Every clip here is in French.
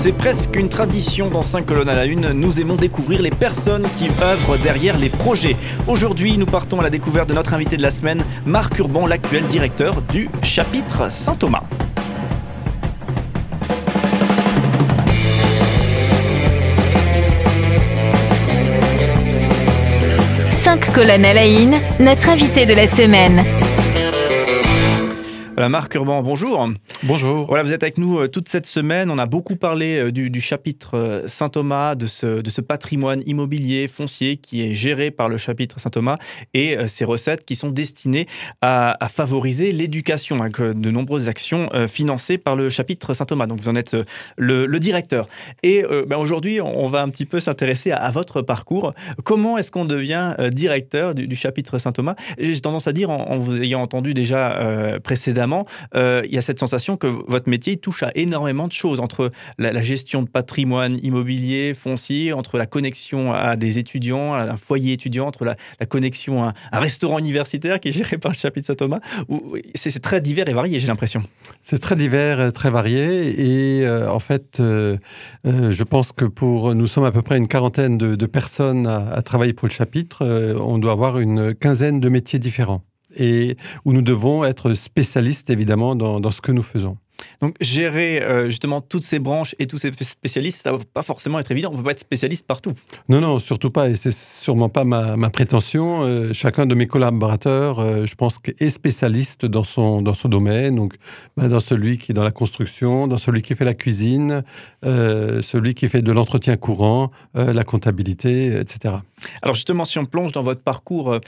C'est presque une tradition dans 5 colonnes à la une. Nous aimons découvrir les personnes qui œuvrent derrière les projets. Aujourd'hui, nous partons à la découverte de notre invité de la semaine, Marc Urban, l'actuel directeur du chapitre Saint-Thomas. colonne à la une, notre invité de la semaine. Voilà, Marc Urban, bonjour. Bonjour. Voilà, vous êtes avec nous euh, toute cette semaine. On a beaucoup parlé euh, du, chapitre euh, Saint-Thomas, de ce, de ce patrimoine immobilier foncier qui est géré par le chapitre Saint-Thomas et ces recettes qui sont destinées à, favoriser l'éducation, avec de nombreuses actions financées par le chapitre Saint-Thomas. Donc vous en êtes le, directeur. Et ben, aujourd'hui, on va un petit peu s'intéresser à, votre parcours. Comment est-ce qu'on devient directeur du, chapitre Saint-Thomas? J'ai tendance à dire, en, vous ayant entendu déjà précédemment, euh, il y a cette sensation que votre métier touche à énormément de choses, entre la, gestion de patrimoine immobilier, foncier, entre la connexion à des étudiants, à un foyer étudiant, entre la, connexion à un restaurant universitaire qui est géré par le chapitre Saint-Thomas. C'est très divers et varié, j'ai l'impression. C'est très divers, très varié. Et euh, en fait, euh, je pense que pour nous sommes à peu près une quarantaine de, personnes à, travailler pour le chapitre. on doit avoir une quinzaine de métiers différents et où nous devons être spécialistes évidemment dans, ce que nous faisons. Donc gérer euh, justement toutes ces branches et tous ces spécialistes, ça va pas forcément être évident. On peut pas être spécialiste partout. Non, non, surtout pas. Et c'est sûrement pas ma, ma prétention. Euh, chacun de mes collaborateurs, euh, je pense, est spécialiste dans son dans son domaine. Donc, bah, dans celui qui est dans la construction, dans celui qui fait la cuisine, celui qui fait de l'entretien courant, la comptabilité, etc. Alors justement, si on plonge dans votre parcours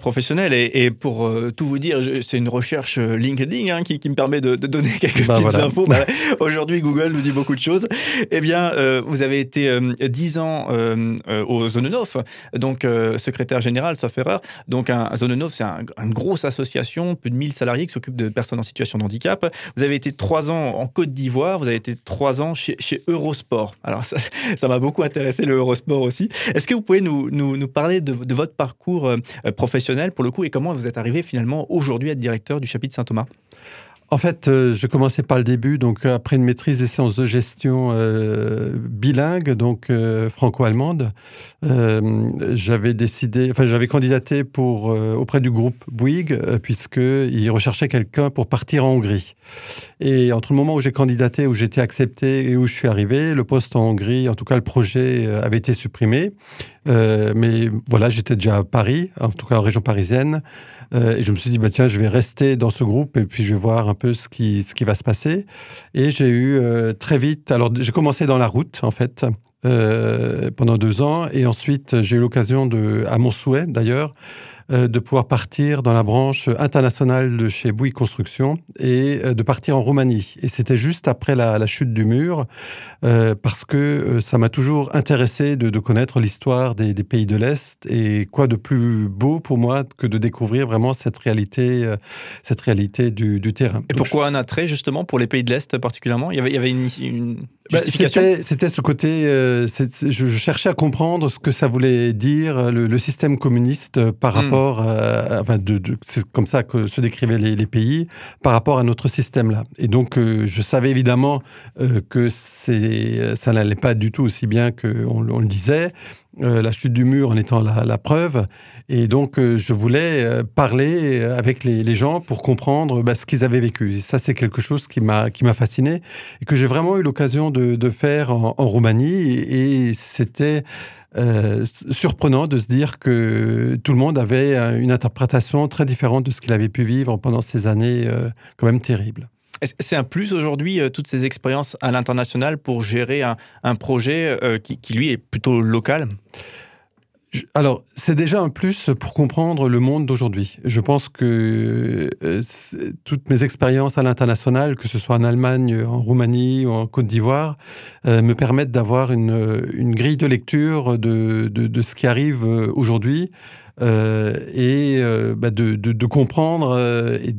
professionnel et, pour tout vous dire, c'est une recherche LinkedIn hein, qui, qui, me permet de, de donner quelques bah, infos. Bah, aujourd'hui, Google nous dit beaucoup de choses. Eh bien, euh, vous avez été euh, dix 10 ans euh, au Zonenov, donc secrétaire général, sauf erreur. Donc, un, c'est une grosse association, plus de 1000 salariés qui s'occupent de personnes en situation de handicap. Vous avez été trois ans en Côte d'Ivoire, vous avez été trois ans chez, Eurosport. Alors, ça m'a beaucoup intéressé, le Eurosport aussi. Est-ce que vous pouvez nous, nous, nous parler de, de, votre parcours professionnel, pour le coup, et comment vous êtes arrivé finalement aujourd'hui à être directeur du chapitre Saint-Thomas? En fait, euh, je commençais par le début, donc après une maîtrise des sciences de gestion euh, bilingue, donc euh, franco-allemande, j'avais décidé, enfin j'avais candidaté pour auprès du groupe Bouygues puisqu'il recherchait quelqu'un pour partir en Hongrie. Et entre le moment où j'ai candidaté, où j'étais accepté et où je suis arrivé, le poste en Hongrie, en tout cas le projet avait été supprimé. Mais voilà, j'étais déjà à Paris, en tout cas en région parisienne. Euh, et je me suis dit, bah, tiens, je vais rester dans ce groupe et puis je vais voir un peu ce qui, ce qui va se passer. Et j'ai eu euh, très vite, alors j'ai commencé dans la route, en fait, euh, pendant deux ans. Et ensuite, j'ai eu l'occasion de, à mon souhait d'ailleurs, euh, de pouvoir partir dans la branche internationale de chez Bouygues Construction et euh, de partir en Roumanie. Et c'était juste après la, chute du mur, euh, parce que ça m'a toujours intéressé de, connaître l'histoire des, pays de l'Est. Et quoi de plus beau pour moi que de découvrir vraiment cette réalité, cette réalité du, terrain. Et pourquoi un attrait justement pour les pays de l'Est particulièrement? Il y, avait, il y avait une, bah, C'était ce côté, je, cherchais à comprendre ce que ça voulait dire, le, système communiste par hmm. rapport euh, enfin, de, c'est comme ça que se décrivaient les, pays par rapport à notre système-là. Et donc, euh, je savais évidemment euh, que c'est, ça n'allait pas du tout aussi bien qu'on on le disait. La chute du mur en étant la, preuve. Et donc, je voulais parler avec les, gens pour comprendre bah, ce qu'ils avaient vécu. Et ça, c'est quelque chose qui m'a, fasciné et que j'ai vraiment eu l'occasion de, faire en, Roumanie. Et, c'était euh, surprenant de se dire que tout le monde avait une interprétation très différente de ce qu'il avait pu vivre pendant ces années euh, quand même terribles. C'est un plus aujourd'hui, euh, toutes ces expériences à l'international pour gérer un, projet qui, qui, lui, est plutôt local? Alors, c'est déjà un plus pour comprendre le monde d'aujourd'hui. Je pense que euh, toutes mes expériences à l'international, que ce soit en Allemagne, en Roumanie ou en Côte d'Ivoire, euh, me permettent d'avoir une, grille de lecture de, ce qui arrive euh, aujourd'hui et bah, de, comprendre et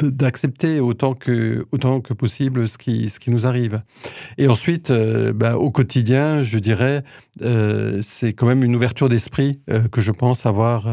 d'accepter autant que, autant que possible ce qui, ce qui nous arrive. Et ensuite, euh, bah, au quotidien, je dirais, euh, c'est quand même une ouverture d'esprit euh, que je pense avoir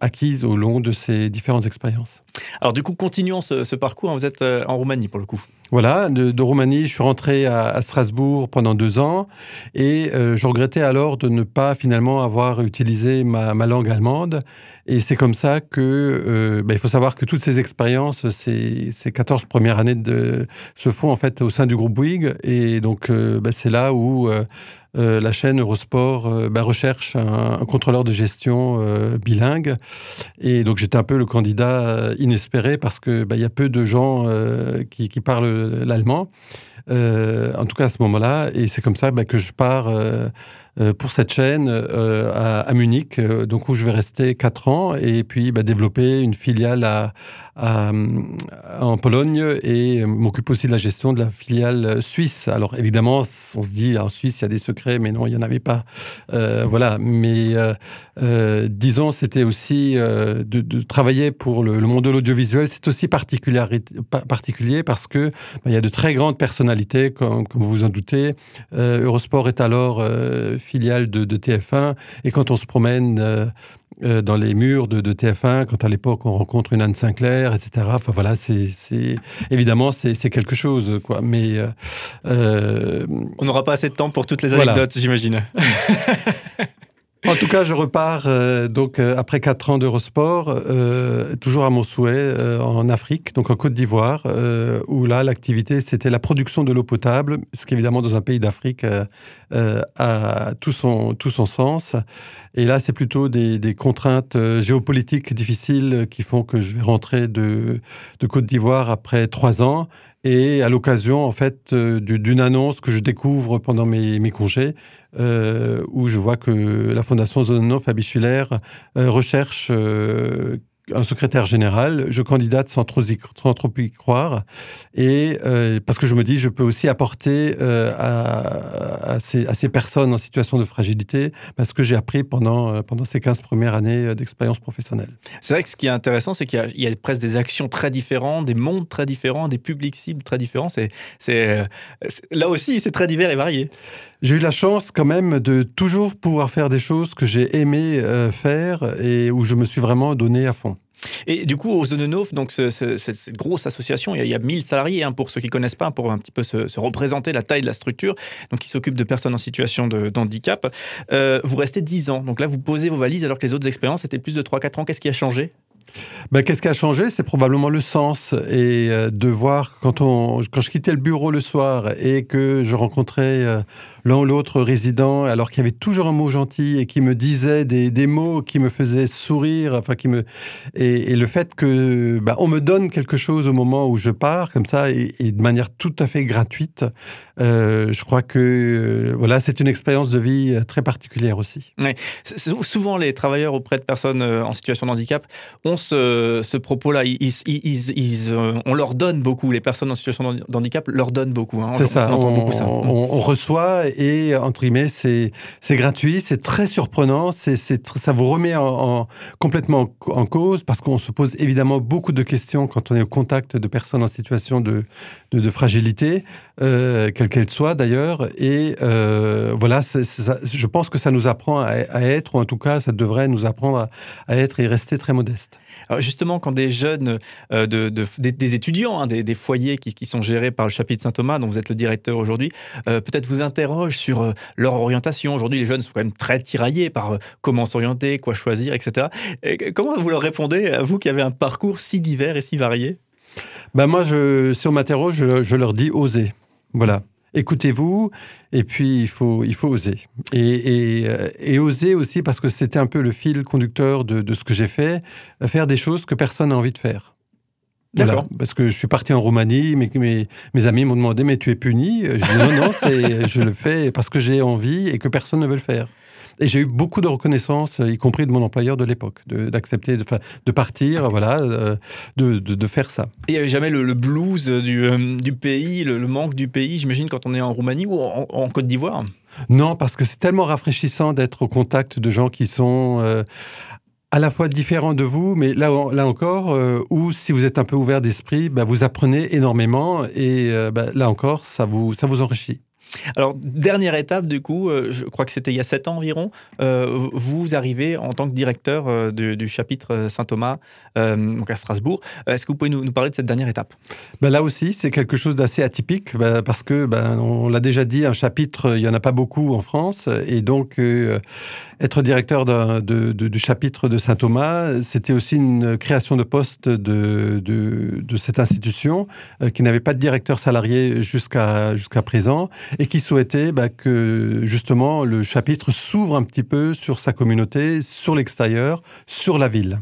acquise au long de ces différentes expériences. Alors du coup, continuons ce, parcours. Vous êtes en Roumanie pour le coup. Voilà, de, Roumanie, je suis rentré à, Strasbourg pendant deux ans et euh, je regrettais alors de ne pas finalement avoir utilisé ma, langue allemande. Et c'est comme ça que, euh, ben, il faut savoir que toutes ces expériences, ces, ces 14 premières années de, se font en fait au sein du groupe Bouygues. Et donc, euh, ben, c'est là où euh, la chaîne Eurosport euh, bah, recherche un, contrôleur de gestion euh, bilingue. Et donc j'étais un peu le candidat inespéré parce qu'il bah, y a peu de gens qui, parlent l'allemand, en tout cas à ce moment-là. Et c'est comme ça bah, que je pars pour cette chaîne à, Munich, donc où je vais rester quatre ans et puis développer une filiale en Pologne et m'occupe aussi de la gestion de la filiale suisse. Alors évidemment, on se dit en Suisse il y a des secrets, mais non, il n'y en avait pas. Euh, voilà, mais euh, euh, disons, c'était aussi de, travailler pour le, monde de l'audiovisuel. C'est aussi particulier, particulier parce que bah, il y a de très grandes personnalités, comme, vous vous en doutez. Eurosport est alors filiale de, de, TF1 et quand on se promène euh, dans les murs de, TF1 quand à l'époque on rencontre une Anne Sinclair, etc. Enfin voilà, c'est évidemment c'est quelque chose quoi. Mais euh, euh, on n'aura pas assez de temps pour toutes les anecdotes, j'imagine. En tout cas, je repars euh, donc euh, après quatre ans d'Eurosport, euh, toujours à mon souhait, en Afrique, donc en Côte d'Ivoire, où là, l'activité, c'était la production de l'eau potable, ce qui évidemment dans un pays d'Afrique a tout son, tout son sens. Et là, c'est plutôt des, des, contraintes géopolitiques difficiles qui font que je vais rentrer de, de Côte d'Ivoire après trois ans. Et à l'occasion, en fait, d'une annonce que je découvre pendant mes, congés, euh, où je vois que la Fondation Zonov à Bichulaire euh, recherche euh, un secrétaire général, je candidate sans trop, y, sans trop y croire, et euh, parce que je me dis, je peux aussi apporter euh, à, à, ces, à, ces, personnes en situation de fragilité, parce que j'ai appris pendant, euh, pendant ces 15 premières années d'expérience professionnelle. C'est vrai que ce qui est intéressant, c'est qu'il y, y, a presque des actions très différentes, des mondes très différents, des publics cibles très différents. C'est, c'est, là aussi, c'est très divers et varié. J'ai eu la chance quand même de toujours pouvoir faire des choses que j'ai aimé faire et où je me suis vraiment donné à fond. Et du coup, aux Zonenov, donc cette grosse association, il y, a, 1000 salariés, hein, pour ceux qui ne connaissent pas, pour un petit peu se, représenter la taille de la structure, donc qui s'occupe de personnes en situation de, handicap. Euh, vous restez 10 ans, donc là, vous posez vos valises alors que les autres expériences étaient plus de 3-4 ans. Qu'est-ce qui a changé? Ben, Qu'est-ce qui a changé? C'est probablement le sens. Et euh, de voir, quand, on, quand je quittais le bureau le soir et que je rencontrais euh, l'un ou l'autre résident, alors qu'il y avait toujours un mot gentil et qui me disait des, des mots qui me faisaient sourire, enfin qui me et, le fait que bah, on me donne quelque chose au moment où je pars comme ça et, de manière tout à fait gratuite, euh, je crois que euh, voilà c'est une expérience de vie euh, très particulière aussi. Souvent les travailleurs auprès de personnes en situation de handicap ont ce, ce propos-là, ils, ils, on leur donne beaucoup, les personnes en situation de handicap leur donnent beaucoup. Hein. C'est ça, on, beaucoup ça. On, on reçoit et entre guillemets, c'est gratuit, c'est très surprenant, c'est ça vous remet en, complètement en cause parce qu'on se pose évidemment beaucoup de questions quand on est au contact de personnes en situation de, fragilité, euh, quelle qu'elle soit d'ailleurs. Et euh, voilà, je pense que ça nous apprend à, être, ou en tout cas, ça devrait nous apprendre à, être et rester très modeste. Alors justement, quand des jeunes, euh, de, des, étudiants, hein, des, foyers qui, qui, sont gérés par le chapitre Saint-Thomas, dont vous êtes le directeur aujourd'hui, peut-être vous interrogent sur euh, leur orientation. Aujourd'hui, les jeunes sont quand même très tiraillés par euh, comment s'orienter, quoi choisir, etc. comment vous leur répondez, à vous qui avez un parcours si divers et si varié? Ben Moi, je, si on m'interroge, je, leur dis osez. Voilà. Écoutez-vous, et puis il faut, il faut oser. Et, et, euh, oser aussi parce que c'était un peu le fil conducteur de, de ce que j'ai fait, faire des choses que personne n'a envie de faire. D'accord. parce que je suis parti en Roumanie, mais mes, mes amis m'ont demandé Mais tu es puni? Je dis Non, non, je le fais parce que j'ai envie et que personne ne veut le faire. Et j'ai eu beaucoup de reconnaissance, y compris de mon employeur de l'époque, d'accepter de, de, partir, voilà, euh, de, de, faire ça. il n'y avait jamais le, blues du, euh, du pays, le, manque du pays, j'imagine, quand on est en Roumanie ou en, Côte d'Ivoire? Non, parce que c'est tellement rafraîchissant d'être au contact de gens qui sont euh, à la fois différent de vous, mais là, là encore, euh, ou si vous êtes un peu ouvert d'esprit, bah, vous apprenez énormément et euh, bah, là encore, ça vous, ça vous enrichit. Alors, dernière étape, du coup, euh, je crois que c'était il y a sept ans environ, euh, vous arrivez en tant que directeur euh, du, chapitre Saint-Thomas donc à Strasbourg. Est-ce que vous pouvez nous, parler de cette dernière étape? Ben Là aussi, c'est quelque chose d'assez atypique ben, parce que, ben, on l'a déjà dit, un chapitre, il n'y en a pas beaucoup en France. Et donc, être directeur du chapitre de Saint-Thomas, c'était aussi une création de poste de, de cette institution qui n'avait pas de directeur salarié jusqu'à jusqu'à présent et qui souhaitait bah, que justement le chapitre s'ouvre un petit peu sur sa communauté, sur l'extérieur, sur la ville.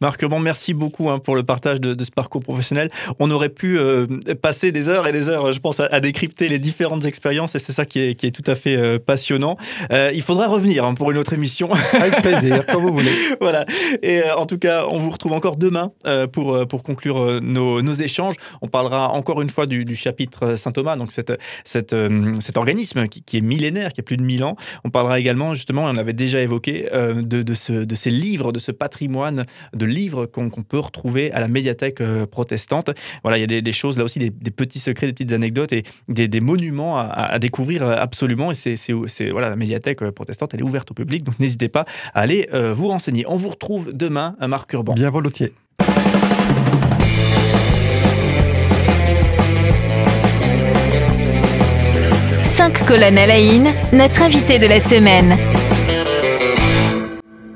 Marc, bon, merci beaucoup hein, pour le partage de, ce parcours professionnel. On aurait pu euh, passer des heures et des heures, je pense, à, décrypter les différentes expériences et c'est ça qui est, tout à fait euh, passionnant. Euh, il faudra revenir hein, pour une autre émission. Avec plaisir, comme vous voulez. Voilà. Et en tout cas, on vous retrouve encore demain pour, pour conclure nos, échanges. On parlera encore une fois du, chapitre Saint-Thomas, donc cette, cet organisme qui, est millénaire, qui a plus de 1000 ans. On parlera également, justement, on avait déjà évoqué, de, de, ce, de ces livres, de ce patrimoine de livres qu'on peut retrouver à la médiathèque euh, protestante. Voilà, il y a des, choses là aussi, des, petits secrets, des petites anecdotes et des, monuments à, découvrir euh, absolument. Et c'est voilà, la médiathèque euh, protestante, elle est ouverte au public, donc n'hésitez pas à aller vous renseigner. On vous retrouve demain, à Marc Urban. Bien volontiers. Cinq colonnes à la notre invité de la semaine.